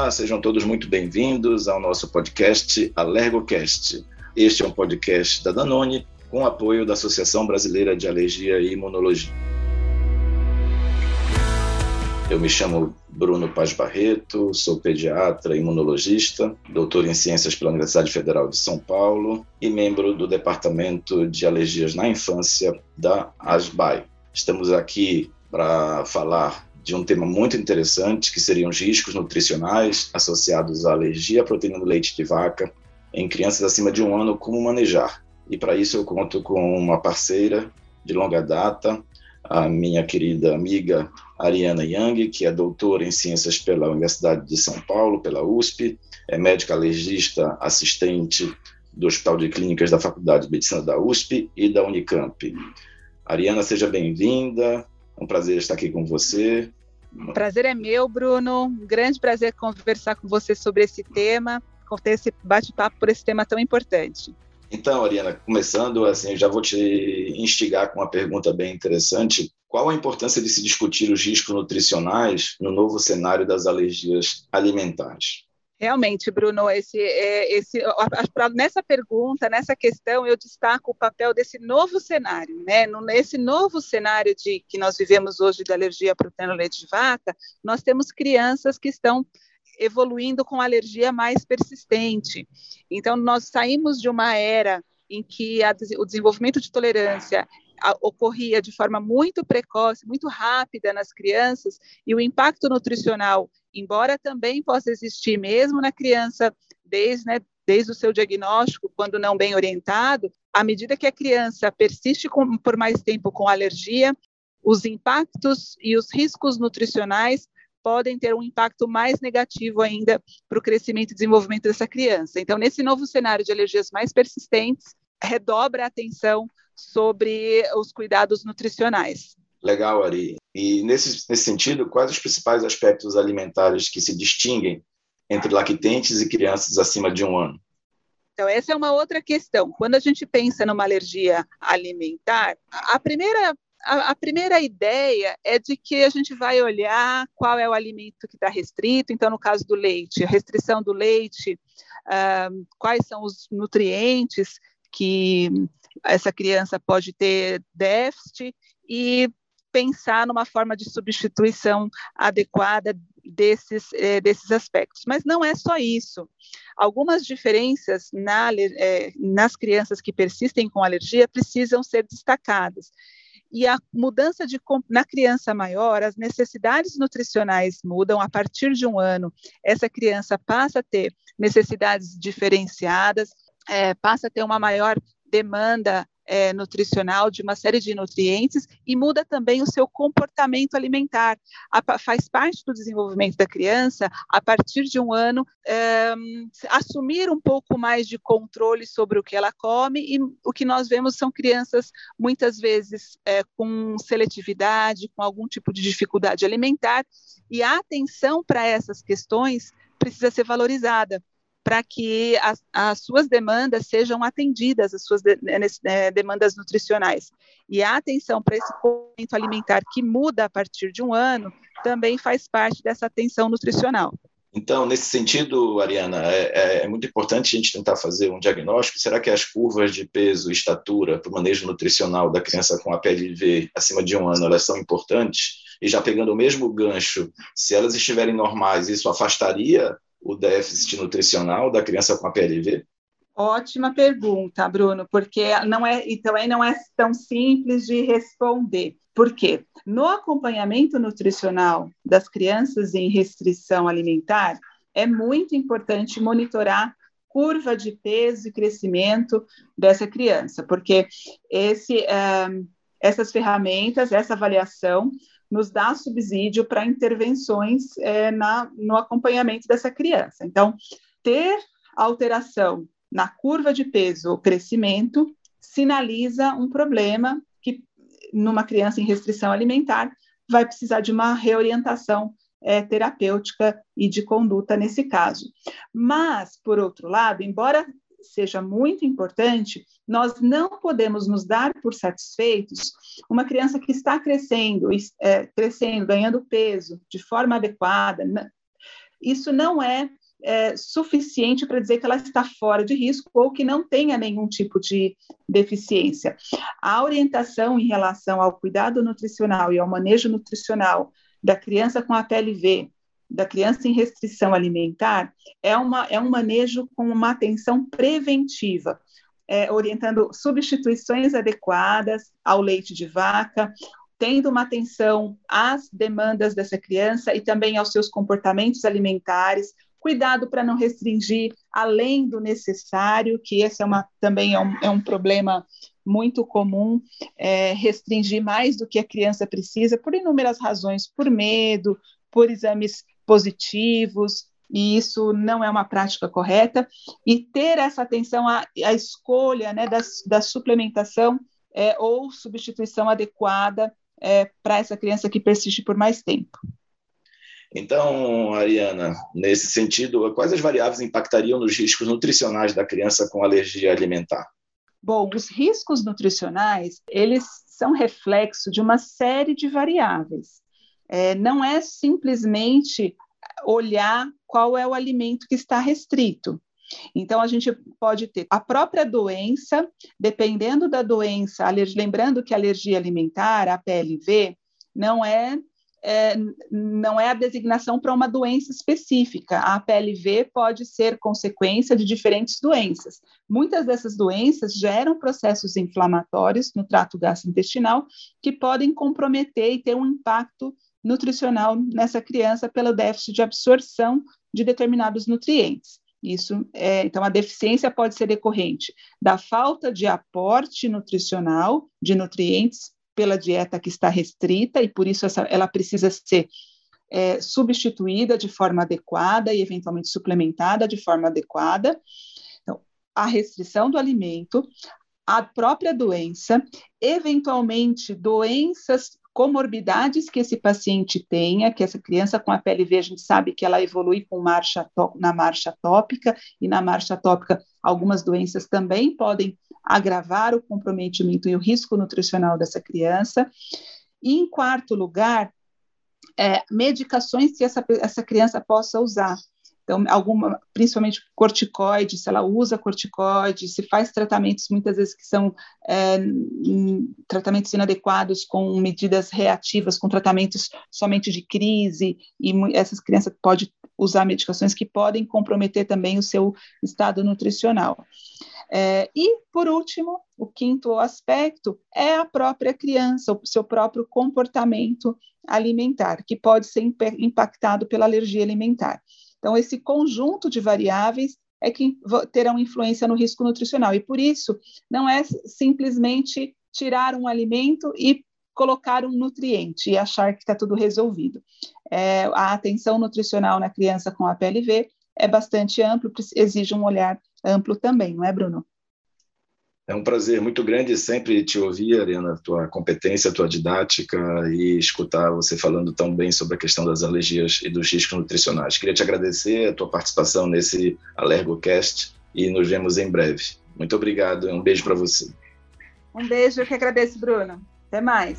Olá, sejam todos muito bem-vindos ao nosso podcast AlergoCast. Este é um podcast da Danone com apoio da Associação Brasileira de Alergia e Imunologia. Eu me chamo Bruno Paz Barreto, sou pediatra imunologista, doutor em ciências pela Universidade Federal de São Paulo e membro do Departamento de Alergias na Infância da ASBAI. Estamos aqui para falar de um tema muito interessante, que seriam os riscos nutricionais associados à alergia à proteína do leite de vaca em crianças acima de um ano, como manejar. E para isso eu conto com uma parceira de longa data, a minha querida amiga Ariana Yang, que é doutora em ciências pela Universidade de São Paulo, pela USP, é médica alergista assistente do Hospital de Clínicas da Faculdade de Medicina da USP e da Unicamp. Ariana, seja bem-vinda. É um prazer estar aqui com você. O prazer é meu, Bruno. Um grande prazer conversar com você sobre esse tema, ter esse bate-papo por esse tema tão importante. Então, Ariana, começando, assim, já vou te instigar com uma pergunta bem interessante. Qual a importância de se discutir os riscos nutricionais no novo cenário das alergias alimentares? Realmente, Bruno, esse, é, esse, nessa pergunta, nessa questão, eu destaco o papel desse novo cenário, né? Nesse novo cenário de que nós vivemos hoje de alergia à proteína leite de vaca, nós temos crianças que estão evoluindo com alergia mais persistente. Então, nós saímos de uma era em que a, o desenvolvimento de tolerância ocorria de forma muito precoce, muito rápida nas crianças, e o impacto nutricional, embora também possa existir mesmo na criança, desde, né, desde o seu diagnóstico, quando não bem orientado, à medida que a criança persiste com, por mais tempo com alergia, os impactos e os riscos nutricionais podem ter um impacto mais negativo ainda para o crescimento e desenvolvimento dessa criança. Então, nesse novo cenário de alergias mais persistentes, redobra a atenção sobre os cuidados nutricionais. Legal, Ari. E nesse, nesse sentido, quais os principais aspectos alimentares que se distinguem entre lactentes e crianças acima de um ano? Então, essa é uma outra questão. Quando a gente pensa numa alergia alimentar, a primeira, a, a primeira ideia é de que a gente vai olhar qual é o alimento que está restrito. Então, no caso do leite, a restrição do leite, quais são os nutrientes que essa criança pode ter déficit e pensar numa forma de substituição adequada desses, eh, desses aspectos. Mas não é só isso. Algumas diferenças na, eh, nas crianças que persistem com alergia precisam ser destacadas. E a mudança de na criança maior, as necessidades nutricionais mudam a partir de um ano. Essa criança passa a ter necessidades diferenciadas, é, passa a ter uma maior demanda é, nutricional de uma série de nutrientes e muda também o seu comportamento alimentar. A, faz parte do desenvolvimento da criança, a partir de um ano, é, assumir um pouco mais de controle sobre o que ela come, e o que nós vemos são crianças, muitas vezes, é, com seletividade, com algum tipo de dificuldade alimentar, e a atenção para essas questões precisa ser valorizada para que as, as, suas demandas sejam atendidas, as suas de, né, né, demandas nutricionais. E a atenção para esse comportamento alimentar que muda a partir de um ano também faz parte dessa atenção nutricional. Então, nesse sentido, Ariana, é, é, é, muito importante a gente tentar fazer um diagnóstico. Será que as curvas de peso e estatura para o manejo nutricional da criança com APLV acima de um ano elas são importantes? E já pegando o mesmo gancho, se elas estiverem normais, isso afastaria o déficit nutricional da criança com a PLV? Ótima pergunta, Bruno, porque não é e também não é tão simples de responder. Por quê? No acompanhamento nutricional das crianças em restrição alimentar, é muito importante monitorar curva de peso e crescimento dessa criança, porque esse, uh, essas ferramentas, essa avaliação nos dá subsídio para intervenções é, na, no acompanhamento dessa criança. Então, ter alteração na curva de peso ou crescimento sinaliza um problema que, numa criança em restrição alimentar, vai precisar de uma reorientação é, terapêutica e de conduta nesse caso. Mas, por outro lado, embora seja muito importante, nós não podemos nos dar por satisfeitos uma criança que está crescendo, é, crescendo, ganhando peso de forma adequada, isso não é, é suficiente para dizer que ela está fora de risco ou que não tenha nenhum tipo de deficiência. A orientação em relação ao cuidado nutricional e ao manejo nutricional da criança com a PLV, da criança em restrição alimentar, é, uma, é um manejo com uma atenção preventiva. É, orientando substituições adequadas ao leite de vaca, tendo uma atenção às demandas dessa criança e também aos seus comportamentos alimentares, cuidado para não restringir além do necessário, que esse é uma, também é um, é um problema muito comum, é, restringir mais do que a criança precisa, por inúmeras razões, por medo, por exames positivos, e isso não é uma prática correta, e ter essa atenção à, à escolha né, da, da suplementação é, ou substituição adequada é, para essa criança que persiste por mais tempo. Então, Ariana, nesse sentido, quais as variáveis impactariam nos riscos nutricionais da criança com alergia alimentar? Bom, os riscos nutricionais, eles são reflexo de uma série de variáveis. É, não é simplesmente olhar qual é o alimento que está restrito. Então, a gente pode ter a própria doença, dependendo da doença, lembrando que a alergia alimentar, a PLV, não é, é não é a designação para uma doença específica. A PLV pode ser consequência de diferentes doenças. Muitas dessas doenças geram processos inflamatórios no trato gastrointestinal que podem comprometer e ter um impacto nutricional nessa criança pelo déficit de absorção de determinados nutrientes. Isso é, então a deficiência pode ser decorrente da falta de aporte nutricional de nutrientes pela dieta que está restrita e por isso essa, ela precisa ser é, substituída de forma adequada e eventualmente suplementada de forma adequada. Então, a restrição do alimento, a própria doença, eventualmente doenças comorbidades que esse paciente tenha, que essa criança com a PLV, a gente sabe que ela evolui com marcha na marcha tópica, e na marcha tópica algumas doenças também podem agravar o comprometimento e o risco nutricional dessa criança. E, em quarto lugar, é, medicações que essa, essa criança possa usar. Então, alguma, principalmente corticoide, se ela usa corticoide, se faz tratamentos muitas vezes que são é, tratamentos inadequados com medidas reativas, com tratamentos somente de crise, e essas crianças podem usar medicações que podem comprometer também o seu estado nutricional. É, e, por último, o quinto aspecto é a própria criança, o seu próprio comportamento alimentar, que pode ser impactado pela alergia alimentar. Então, esse conjunto de variáveis é que terão influência no risco nutricional. E por isso, não é simplesmente tirar um alimento e colocar um nutriente e achar que está tudo resolvido. É, a atenção nutricional na criança com a PLV é bastante amplo, exige um olhar amplo também, não é, Bruno? É um prazer muito grande sempre te ouvir, Ariana, tua competência, tua didática e escutar você falando tão bem sobre a questão das alergias e dos riscos nutricionais. Queria te agradecer a tua participação nesse AlergoCast e nos vemos em breve. Muito obrigado e um beijo para você. Um beijo, eu que agradeço, Bruno. Até mais.